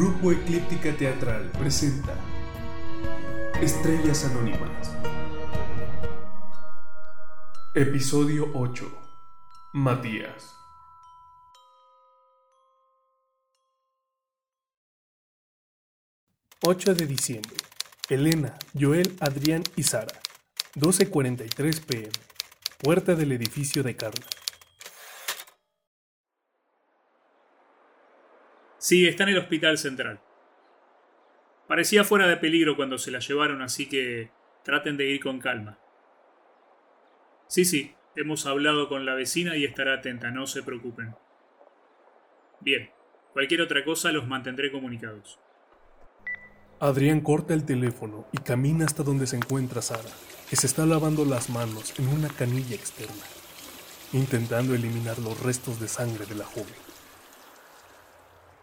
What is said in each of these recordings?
Grupo Eclíptica Teatral presenta Estrellas Anónimas. Episodio 8. Matías. ...8 de diciembre... ...Elena, Joel, Adrián y Sara... ...12.43 pm... ...puerta del edificio de Carla... Sí, está en el hospital central. Parecía fuera de peligro cuando se la llevaron, así que traten de ir con calma. Sí, sí, hemos hablado con la vecina y estará atenta, no se preocupen. Bien, cualquier otra cosa los mantendré comunicados. Adrián corta el teléfono y camina hasta donde se encuentra Sara, que se está lavando las manos en una canilla externa, intentando eliminar los restos de sangre de la joven.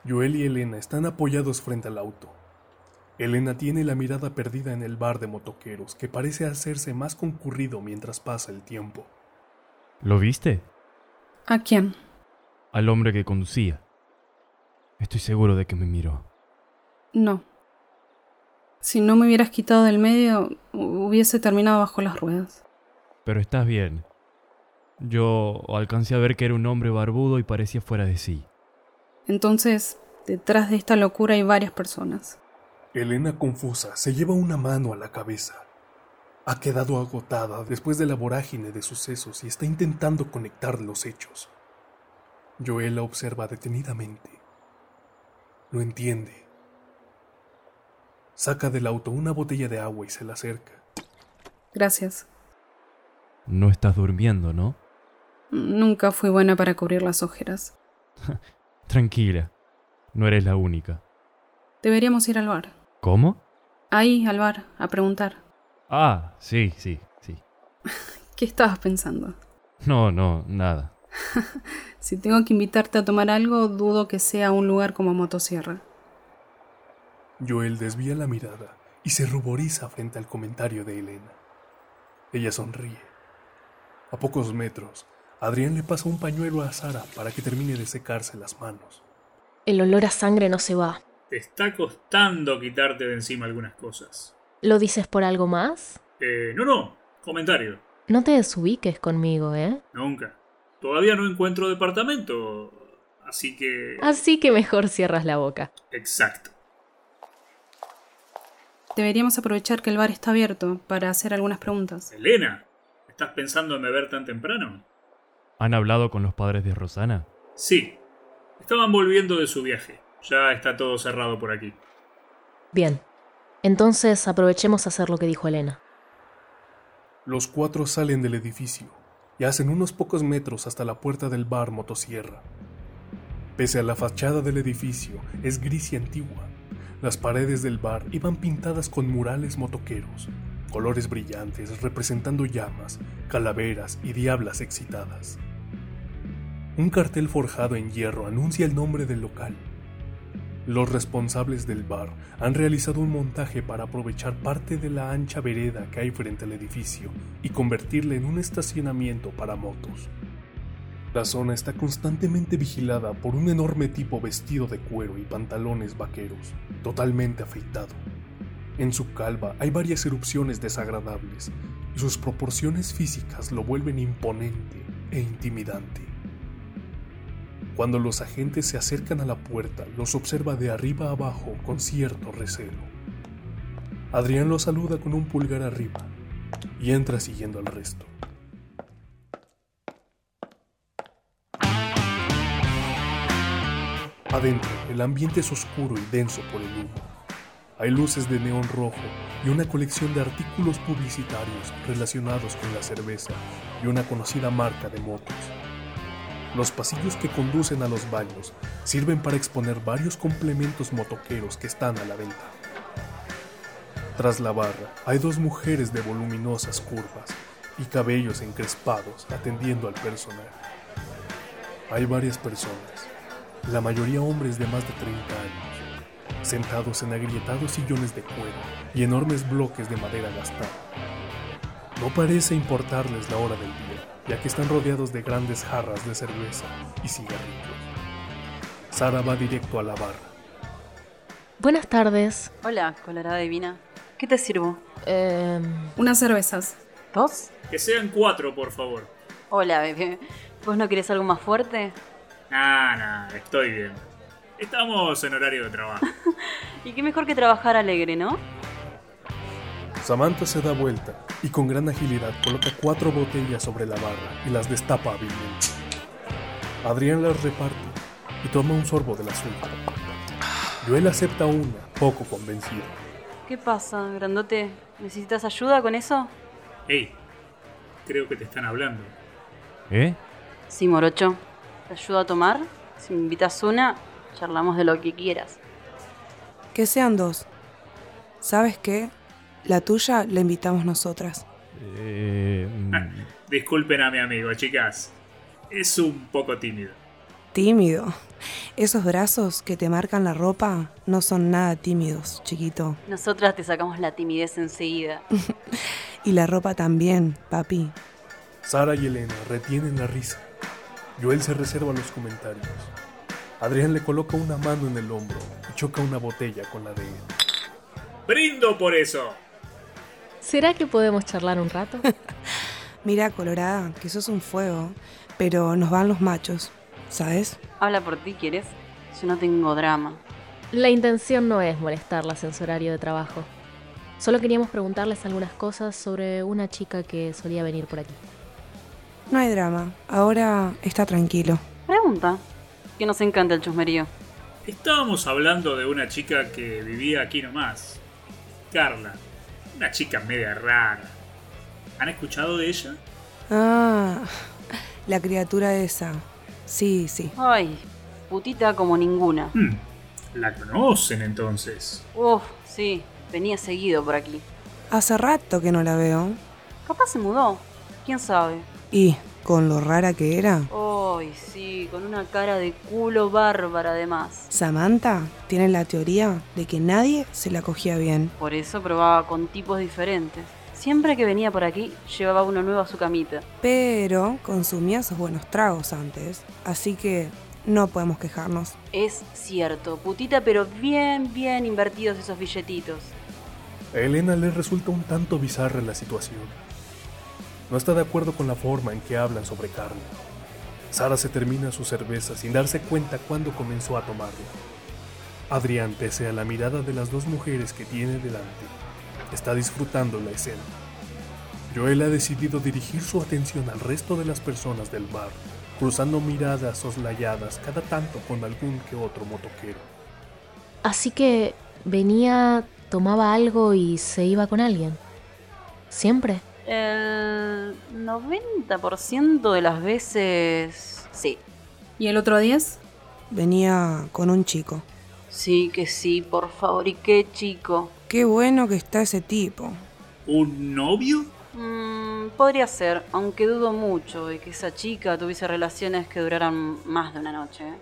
Joel y Elena están apoyados frente al auto. Elena tiene la mirada perdida en el bar de motoqueros, que parece hacerse más concurrido mientras pasa el tiempo. ¿Lo viste? ¿A quién? Al hombre que conducía. Estoy seguro de que me miró. No. Si no me hubieras quitado del medio, hubiese terminado bajo las ruedas. Pero estás bien. Yo alcancé a ver que era un hombre barbudo y parecía fuera de sí. Entonces, detrás de esta locura hay varias personas. Elena, confusa, se lleva una mano a la cabeza. Ha quedado agotada después de la vorágine de sucesos y está intentando conectar los hechos. Joel la observa detenidamente. Lo entiende. Saca del auto una botella de agua y se la acerca. Gracias. No estás durmiendo, ¿no? Nunca fui buena para cubrir las ojeras. Tranquila, no eres la única. Deberíamos ir al bar. ¿Cómo? Ahí, al bar, a preguntar. Ah, sí, sí, sí. ¿Qué estabas pensando? No, no, nada. si tengo que invitarte a tomar algo, dudo que sea un lugar como Motosierra. Joel desvía la mirada y se ruboriza frente al comentario de Elena. Ella sonríe. A pocos metros, Adrián le pasa un pañuelo a Sara para que termine de secarse las manos. El olor a sangre no se va. Te está costando quitarte de encima algunas cosas. ¿Lo dices por algo más? Eh, no, no. Comentario. No te desubiques conmigo, ¿eh? Nunca. Todavía no encuentro departamento. Así que... Así que mejor cierras la boca. Exacto. Deberíamos aprovechar que el bar está abierto para hacer algunas preguntas. Elena, ¿estás pensando en beber tan temprano? ¿Han hablado con los padres de Rosana? Sí. Estaban volviendo de su viaje. Ya está todo cerrado por aquí. Bien. Entonces aprovechemos a hacer lo que dijo Elena. Los cuatro salen del edificio y hacen unos pocos metros hasta la puerta del bar Motosierra. Pese a la fachada del edificio, es gris y antigua. Las paredes del bar iban pintadas con murales motoqueros, colores brillantes representando llamas, calaveras y diablas excitadas. Un cartel forjado en hierro anuncia el nombre del local. Los responsables del bar han realizado un montaje para aprovechar parte de la ancha vereda que hay frente al edificio y convertirla en un estacionamiento para motos. La zona está constantemente vigilada por un enorme tipo vestido de cuero y pantalones vaqueros, totalmente afeitado. En su calva hay varias erupciones desagradables y sus proporciones físicas lo vuelven imponente e intimidante. Cuando los agentes se acercan a la puerta, los observa de arriba abajo con cierto recelo. Adrián los saluda con un pulgar arriba y entra siguiendo al resto. Adentro, el ambiente es oscuro y denso por el humo. Hay luces de neón rojo y una colección de artículos publicitarios relacionados con la cerveza y una conocida marca de motos. Los pasillos que conducen a los baños sirven para exponer varios complementos motoqueros que están a la venta. Tras la barra hay dos mujeres de voluminosas curvas y cabellos encrespados atendiendo al personal. Hay varias personas, la mayoría hombres de más de 30 años, sentados en agrietados sillones de cuero y enormes bloques de madera gastada. No parece importarles la hora del día, ya que están rodeados de grandes jarras de cerveza y cigarrillos. Sara va directo a la barra. Buenas tardes. Hola, colorada divina. ¿Qué te sirvo? Eh, Unas cervezas. ¿Dos? Que sean cuatro, por favor. Hola, bebé. ¿Vos no querés algo más fuerte? Ah, nah, estoy bien. Estamos en horario de trabajo. Y qué mejor que trabajar alegre, ¿no? Samantha se da vuelta y con gran agilidad coloca cuatro botellas sobre la barra y las destapa hábilmente. Adrián las reparte y toma un sorbo de la suya. Joel acepta una, poco convencido. ¿Qué pasa, grandote? ¿Necesitas ayuda con eso? Hey, creo que te están hablando. ¿Eh? Sí, morocho. ¿Te ayudo a tomar? Si me invitas una, charlamos de lo que quieras. Que sean dos. ¿Sabes qué? La tuya la invitamos nosotras. Eh, mm, Disculpen a mi amigo, chicas. Es un poco tímido. Tímido. Esos brazos que te marcan la ropa no son nada tímidos, chiquito. Nosotras te sacamos la timidez enseguida. Y la ropa también, papi. Sara y Elena retienen la risa. Joel se reserva los comentarios. Adrián le coloca una mano en el hombro y choca una botella con la de él. ¡Brindo por eso! ¿Será que podemos charlar un rato? Mira, Colorada, que sos un fuego, pero nos van los machos, ¿sabes? Habla por ti, ¿quieres? Yo no tengo drama. La intención no es molestarlas en su horario de trabajo. Solo queríamos preguntarles algunas cosas sobre una chica que solía venir por aquí. No hay drama. Ahora está tranquilo. Pregunta. Que nos encanta el chusmerío. Estábamos hablando de una chica que vivía aquí nomás. Carla. Una chica media rara. ¿Han escuchado de ella? Ah, la criatura esa. Sí, sí. Ay, putita como ninguna. Hmm, La conocen entonces. Uf, sí, venía seguido por aquí. Hace rato que no la veo. Capaz se mudó. ¿Quién sabe? Y, con lo rara que era, Ay, sí, con una cara de culo bárbara además. Samantha tiene la teoría de que nadie se la cogía bien. Por eso probaba con tipos diferentes. Siempre que venía por aquí, llevaba uno nuevo a su camita. Pero consumía sus buenos tragos antes. Así que no podemos quejarnos. Es cierto, putita, pero bien, bien invertidos esos billetitos. A Elena le resulta un tanto bizarra la situación. No está de acuerdo con la forma en que hablan sobre carne. Sara se termina su cerveza sin darse cuenta cuándo comenzó a tomarla. Adrián, pese a la mirada de las dos mujeres que tiene delante, está disfrutando la escena. Joel ha decidido dirigir su atención al resto de las personas del bar, cruzando miradas soslayadas cada tanto con algún que otro motoquero. Así que venía, tomaba algo y se iba con alguien. ¿Siempre? El 90% de las veces... Sí. ¿Y el otro 10? Venía con un chico. Sí que sí, por favor. ¿Y qué chico? Qué bueno que está ese tipo. ¿Un novio? Mm, podría ser, aunque dudo mucho de que esa chica tuviese relaciones que duraran más de una noche. ¿eh?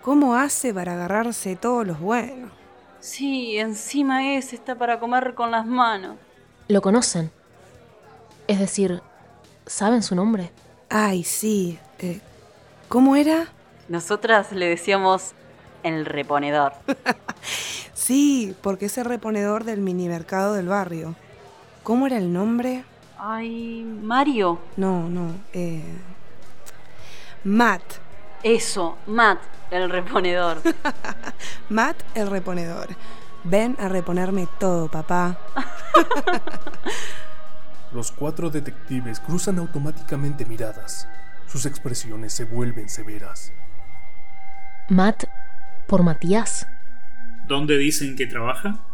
¿Cómo hace para agarrarse todos los buenos? Sí, encima es, está para comer con las manos. ¿Lo conocen? Es decir, ¿saben su nombre? Ay, sí. eh, ¿Cómo era? Nosotras le decíamos el reponedor. Sí, porque es el reponedor del minimercado del barrio. ¿Cómo era el nombre? Ay, Mario. No, no. Eh... Matt. Eso, Matt, el reponedor. Matt el reponedor. Ven a reponerme todo, papá. Los cuatro detectives cruzan automáticamente miradas. Sus expresiones se vuelven severas. Matt por Matías. ¿Dónde dicen que trabaja?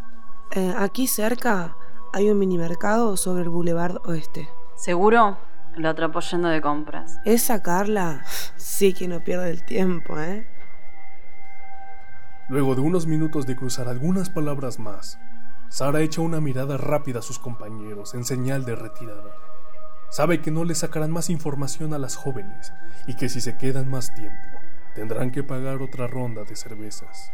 Eh, aquí cerca hay un minimercado sobre el Boulevard Oeste. ¿Seguro? Lo atrapó yendo de compras. Esa Carla sí que no pierde el tiempo, ¿eh? Luego de unos minutos de cruzar algunas palabras más, Sara echa una mirada rápida a sus compañeros en señal de retirada. Sabe que no le sacarán más información a las jóvenes y que si se quedan más tiempo, tendrán que pagar otra ronda de cervezas.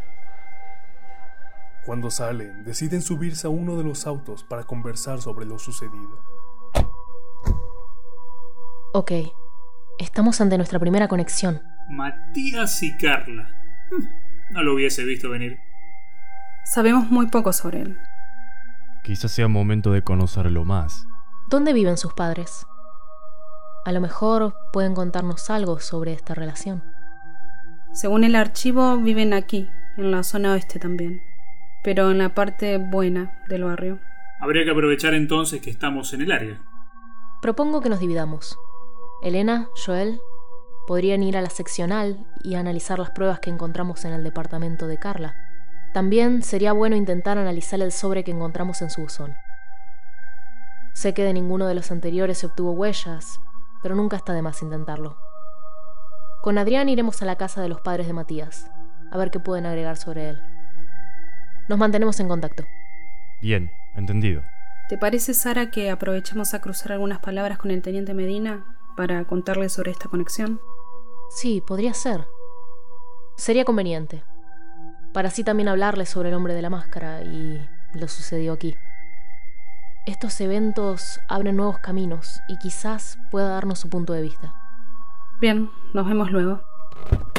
Cuando salen, deciden subirse a uno de los autos para conversar sobre lo sucedido. Ok, estamos ante nuestra primera conexión. Matías y Carla. Hmm, No lo hubiese visto venir. Sabemos muy poco sobre él. Quizás sea momento de conocerlo más. ¿Dónde viven sus padres? A lo mejor pueden contarnos algo sobre esta relación. Según el archivo, viven aquí, en la zona oeste también, pero en la parte buena del barrio. Habría que aprovechar entonces que estamos en el área. Propongo que nos dividamos. Elena, Joel, podrían ir a la seccional y analizar las pruebas que encontramos en el departamento de Carla. También sería bueno intentar analizar el sobre que encontramos en su buzón. Sé que de ninguno de los anteriores se obtuvo huellas, pero nunca está de más intentarlo. Con Adrián iremos a la casa de los padres de Matías, a ver qué pueden agregar sobre él. Nos mantenemos en contacto. Bien, entendido. ¿Te parece, Sara, que aprovechemos a cruzar algunas palabras con el teniente Medina para contarle sobre esta conexión? Sí, podría ser. Sería conveniente. Para así también hablarle sobre el hombre de la máscara y lo sucedió aquí. Estos eventos abren nuevos caminos y quizás pueda darnos su punto de vista. Bien, nos vemos luego.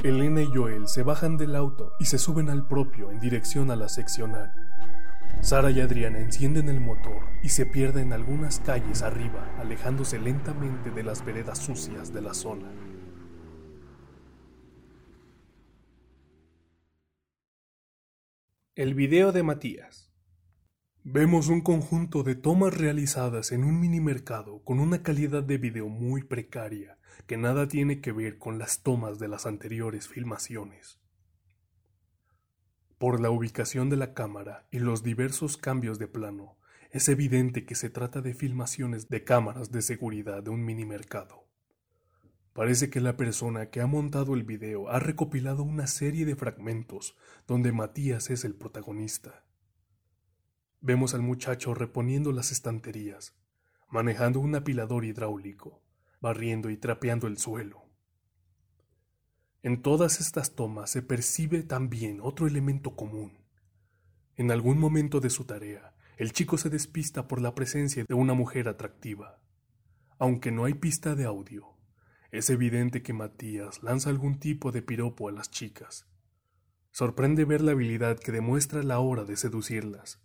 Elena y Joel se bajan del auto y se suben al propio en dirección a la seccional. Sara y Adriana encienden el motor y se pierden algunas calles arriba, alejándose lentamente de las veredas sucias de la zona. El video de Matías. Vemos un conjunto de tomas realizadas en un mini mercado con una calidad de video muy precaria que nada tiene que ver con las tomas de las anteriores filmaciones. Por la ubicación de la cámara y los diversos cambios de plano, es evidente que se trata de filmaciones de cámaras de seguridad de un mini mercado. Parece que la persona que ha montado el video ha recopilado una serie de fragmentos donde Matías es el protagonista. Vemos al muchacho reponiendo las estanterías, manejando un apilador hidráulico, barriendo y trapeando el suelo. En todas estas tomas se percibe también otro elemento común. En algún momento de su tarea, el chico se despista por la presencia de una mujer atractiva. Aunque no hay pista de audio, es evidente que Matías lanza algún tipo de piropo a las chicas. Sorprende ver la habilidad que demuestra a la hora de seducirlas.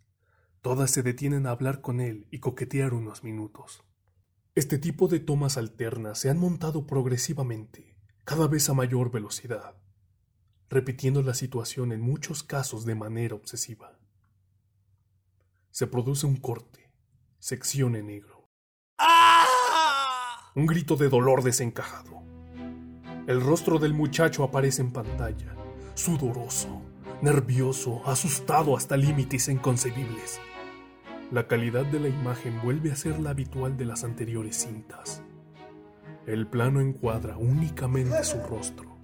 Todas se detienen a hablar con él y coquetear unos minutos. Este tipo de tomas alternas se han montado progresivamente cada vez a mayor velocidad, repitiendo la situación en muchos casos de manera obsesiva. Se produce un corte, sección en negro. Un grito de dolor desencajado. El rostro del muchacho aparece en pantalla, sudoroso, nervioso, asustado hasta límites inconcebibles. La calidad de la imagen vuelve a ser la habitual de las anteriores cintas. El plano encuadra únicamente su rostro.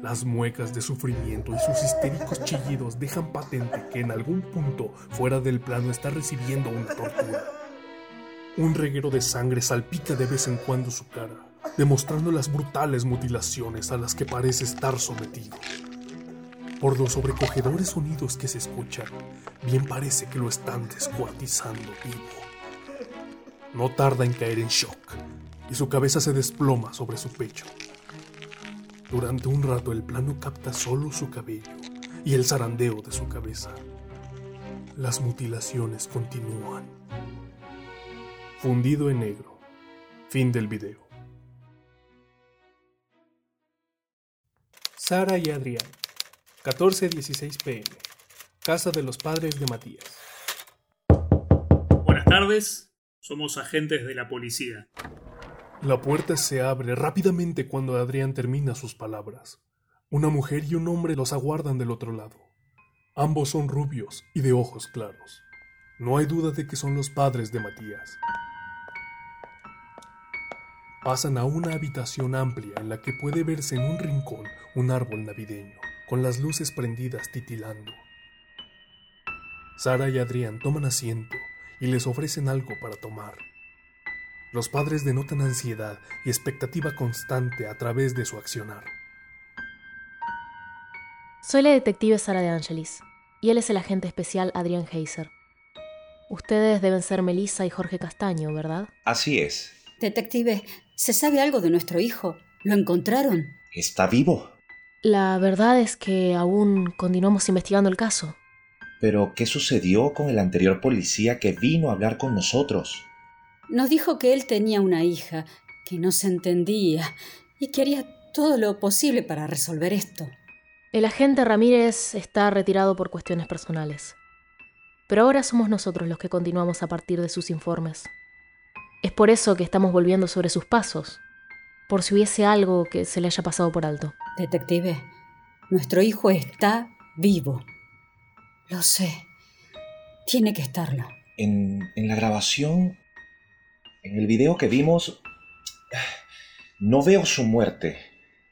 Las muecas de sufrimiento y sus histéricos chillidos dejan patente que en algún punto fuera del plano está recibiendo una tortura. Un reguero de sangre salpica de vez en cuando su cara, demostrando las brutales mutilaciones a las que parece estar sometido. Por los sobrecogedores sonidos que se escuchan, bien parece que lo están descuartizando vivo. No tarda en caer en shock y su cabeza se desploma sobre su pecho. Durante un rato el plano capta solo su cabello y el zarandeo de su cabeza. Las mutilaciones continúan. Fundido en negro. Fin del video. Sara y Adrián. 14-16 pm. Casa de los padres de Matías. Buenas tardes, somos agentes de la policía. La puerta se abre rápidamente cuando Adrián termina sus palabras. Una mujer y un hombre los aguardan del otro lado. Ambos son rubios y de ojos claros. No hay duda de que son los padres de Matías. Pasan a una habitación amplia en la que puede verse en un rincón un árbol navideño, con las luces prendidas titilando. Sara y Adrián toman asiento y les ofrecen algo para tomar. Los padres denotan ansiedad y expectativa constante a través de su accionar. Soy la detective Sara de Angelis y él es el agente especial Adrián Heiser. Ustedes deben ser Melissa y Jorge Castaño, ¿verdad? Así es. Detective, ¿se sabe algo de nuestro hijo? ¿Lo encontraron? ¿Está vivo? La verdad es que aún continuamos investigando el caso. Pero, ¿qué sucedió con el anterior policía que vino a hablar con nosotros? Nos dijo que él tenía una hija, que no se entendía y que haría todo lo posible para resolver esto. El agente Ramírez está retirado por cuestiones personales. Pero ahora somos nosotros los que continuamos a partir de sus informes. Es por eso que estamos volviendo sobre sus pasos, por si hubiese algo que se le haya pasado por alto. Detective, nuestro hijo está vivo. Lo sé. Tiene que estarlo. En, en la grabación, en el video que vimos, no veo su muerte.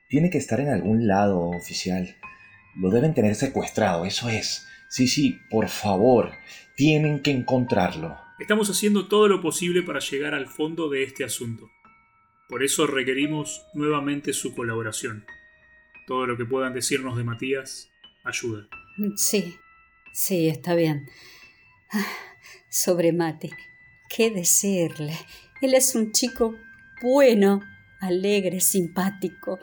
Tiene que estar en algún lado oficial. Lo deben tener secuestrado, eso es. Sí, sí, por favor, tienen que encontrarlo. Estamos haciendo todo lo posible para llegar al fondo de este asunto. Por eso requerimos nuevamente su colaboración. Todo lo que puedan decirnos de Matías ayuda. Sí, sí, está bien. Ah, sobre Mati, ¿qué decirle? Él es un chico bueno, alegre, simpático.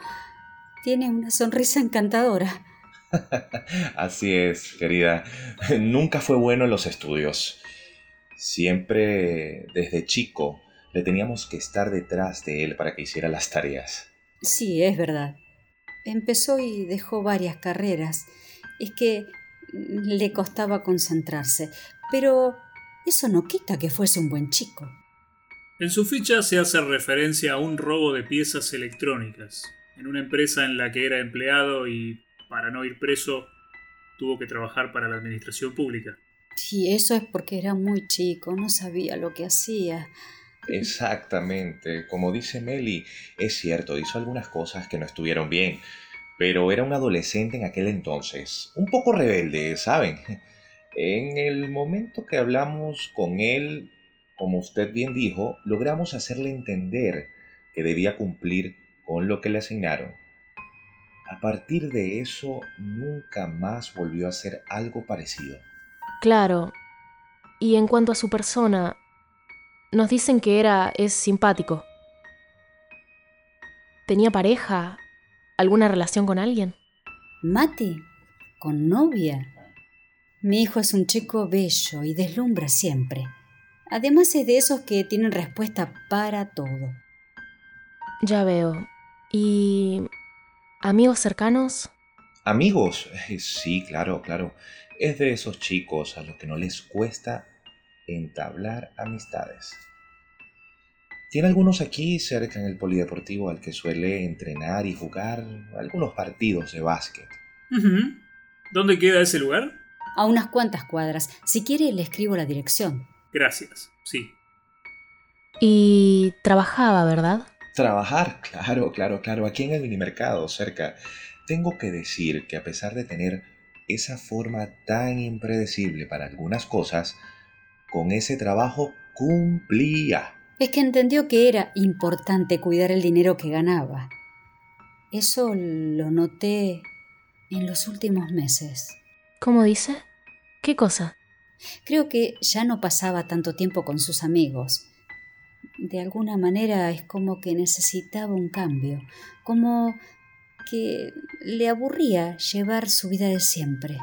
Tiene una sonrisa encantadora. Así es, querida. Nunca fue bueno en los estudios. Siempre desde chico le teníamos que estar detrás de él para que hiciera las tareas. Sí, es verdad. Empezó y dejó varias carreras. Es que le costaba concentrarse. Pero eso no quita que fuese un buen chico. En su ficha se hace referencia a un robo de piezas electrónicas en una empresa en la que era empleado y, para no ir preso, tuvo que trabajar para la administración pública. Sí, eso es porque era muy chico, no sabía lo que hacía. Exactamente, como dice Meli, es cierto, hizo algunas cosas que no estuvieron bien, pero era un adolescente en aquel entonces, un poco rebelde, ¿saben? En el momento que hablamos con él, como usted bien dijo, logramos hacerle entender que debía cumplir con lo que le asignaron. A partir de eso, nunca más volvió a hacer algo parecido. Claro. Y en cuanto a su persona, nos dicen que era es simpático. ¿Tenía pareja? ¿Alguna relación con alguien? Mati, con novia. Mi hijo es un chico bello y deslumbra siempre. Además es de esos que tienen respuesta para todo. Ya veo. ¿Y amigos cercanos? Amigos, sí, claro, claro. Es de esos chicos a los que no les cuesta entablar amistades. Tiene algunos aquí cerca en el polideportivo al que suele entrenar y jugar algunos partidos de básquet. ¿Dónde queda ese lugar? A unas cuantas cuadras. Si quiere, le escribo la dirección. Gracias, sí. Y trabajaba, ¿verdad? Trabajar, claro, claro, claro, aquí en el minimercado, cerca. Tengo que decir que a pesar de tener esa forma tan impredecible para algunas cosas, con ese trabajo cumplía. Es que entendió que era importante cuidar el dinero que ganaba. Eso lo noté en los últimos meses. ¿Cómo dice? ¿Qué cosa? Creo que ya no pasaba tanto tiempo con sus amigos. De alguna manera es como que necesitaba un cambio, como que le aburría llevar su vida de siempre.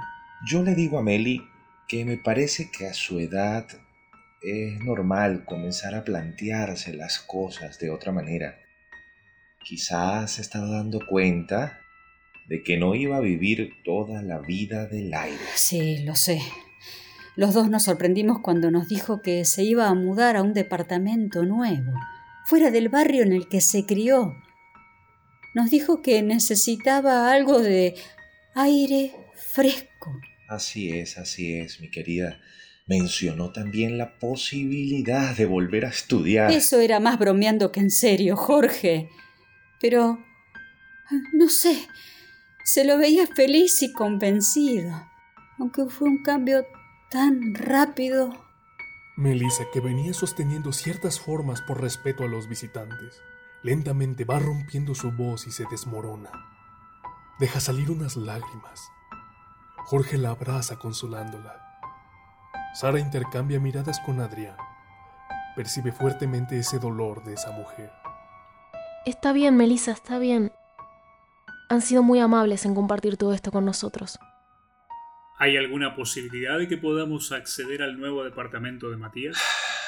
Yo le digo a Meli que me parece que a su edad es normal comenzar a plantearse las cosas de otra manera. Quizás se estaba dando cuenta de que no iba a vivir toda la vida del aire. Sí, lo sé. Los dos nos sorprendimos cuando nos dijo que se iba a mudar a un departamento nuevo, fuera del barrio en el que se crió. Nos dijo que necesitaba algo de aire fresco. Así es, así es, mi querida. Mencionó también la posibilidad de volver a estudiar. Eso era más bromeando que en serio, Jorge. Pero... no sé. Se lo veía feliz y convencido. Aunque fue un cambio tan rápido. Melissa, que venía sosteniendo ciertas formas por respeto a los visitantes, lentamente va rompiendo su voz y se desmorona. Deja salir unas lágrimas. Jorge la abraza consolándola. Sara intercambia miradas con Adrián. Percibe fuertemente ese dolor de esa mujer. Está bien, Melissa, está bien. Han sido muy amables en compartir todo esto con nosotros. ¿Hay alguna posibilidad de que podamos acceder al nuevo departamento de Matías?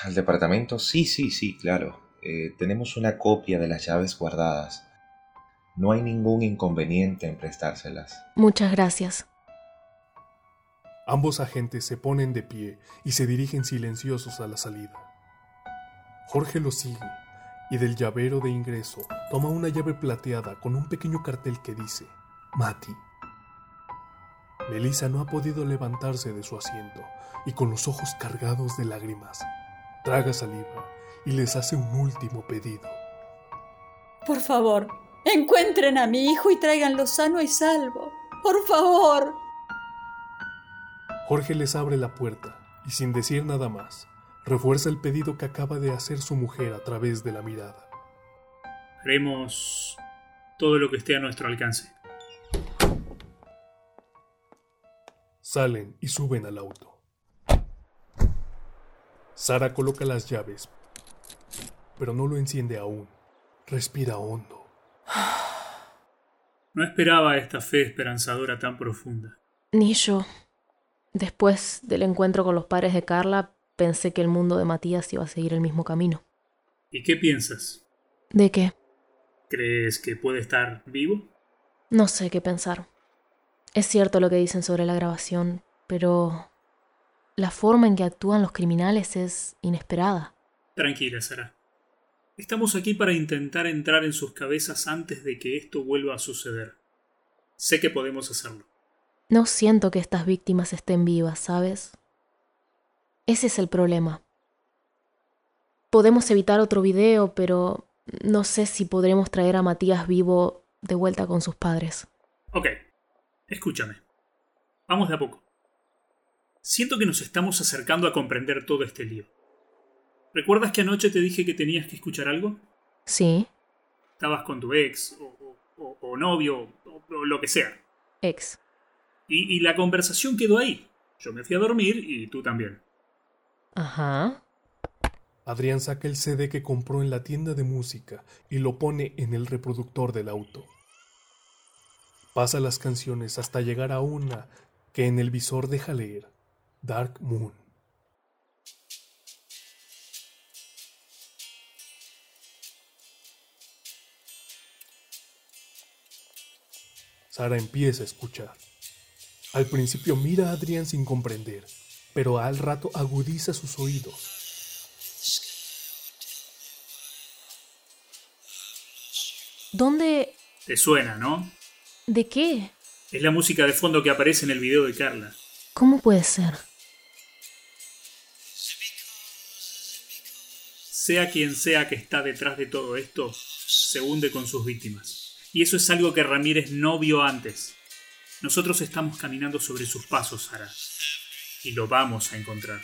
¿Al departamento? Sí, sí, sí, claro. Eh, tenemos una copia de las llaves guardadas. No hay ningún inconveniente en prestárselas. Muchas gracias. Ambos agentes se ponen de pie y se dirigen silenciosos a la salida. Jorge los sigue y del llavero de ingreso toma una llave plateada con un pequeño cartel que dice Mati. Melissa no ha podido levantarse de su asiento y con los ojos cargados de lágrimas, traga saliva y les hace un último pedido. Por favor, encuentren a mi hijo y tráiganlo sano y salvo. Por favor. Jorge les abre la puerta y sin decir nada más, refuerza el pedido que acaba de hacer su mujer a través de la mirada. Haremos todo lo que esté a nuestro alcance. Salen y suben al auto. Sara coloca las llaves, pero no lo enciende aún. Respira hondo. No esperaba esta fe esperanzadora tan profunda. Ni yo. Después del encuentro con los padres de Carla, pensé que el mundo de Matías iba a seguir el mismo camino. ¿Y qué piensas? ¿De qué? ¿Crees que puede estar vivo? No sé qué pensar. Es cierto lo que dicen sobre la grabación, pero la forma en que actúan los criminales es inesperada. Tranquila, Sara. Estamos aquí para intentar entrar en sus cabezas antes de que esto vuelva a suceder. Sé que podemos hacerlo. No siento que estas víctimas estén vivas, ¿sabes? Ese es el problema. Podemos evitar otro video, pero no sé si podremos traer a Matías vivo de vuelta con sus padres. Ok, escúchame. Vamos de a poco. Siento que nos estamos acercando a comprender todo este lío. ¿Recuerdas que anoche te dije que tenías que escuchar algo? Sí. Estabas con tu ex, o, o- o novio, o, o lo que sea. Ex. Y, y la conversación quedó ahí. Yo me fui a dormir y tú también. Ajá. Adrián saca el CD que compró en la tienda de música y lo pone en el reproductor del auto. Pasa las canciones hasta llegar a una que en el visor deja leer Dark Moon. Sara empieza a escuchar. Al principio mira a Adrián sin comprender, pero al rato agudiza sus oídos. ¿Dónde... Te suena, ¿no? ¿De qué? Es la música de fondo que aparece en el video de Carla. ¿Cómo puede ser? Sea quien sea que está detrás de todo esto, se hunde con sus víctimas. Y eso es algo que Ramírez no vio antes. Nosotros estamos caminando sobre sus pasos, Sara. Y lo vamos a encontrar.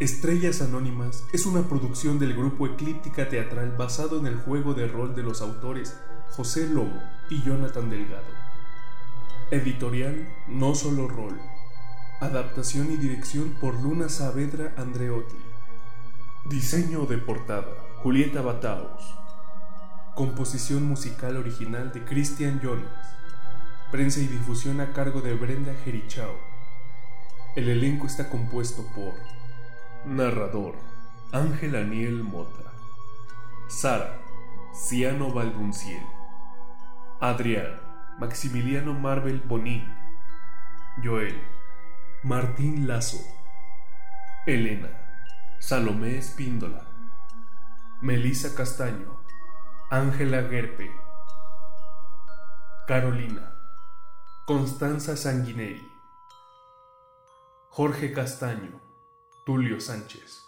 Estrellas Anónimas es una producción del grupo Eclíptica Teatral basado en el juego de rol de los autores José Lobo y Jonathan Delgado. Editorial No Solo Rol. Adaptación y dirección por Luna Saavedra Andreotti. Diseño de portada Julieta Bataos. Composición musical original de Christian Jonas. Prensa y difusión a cargo de Brenda Jerichao. El elenco está compuesto por Narrador Ángel Aniel Mota. Sara Ciano Valdunciel. Adrián Maximiliano Marvel Bonín. Joel Martín Lazo. Elena Salomé Espíndola. Melisa Castaño. Ángela Gerpe. Carolina. Constanza Sanguineri. Jorge Castaño. Tulio Sánchez.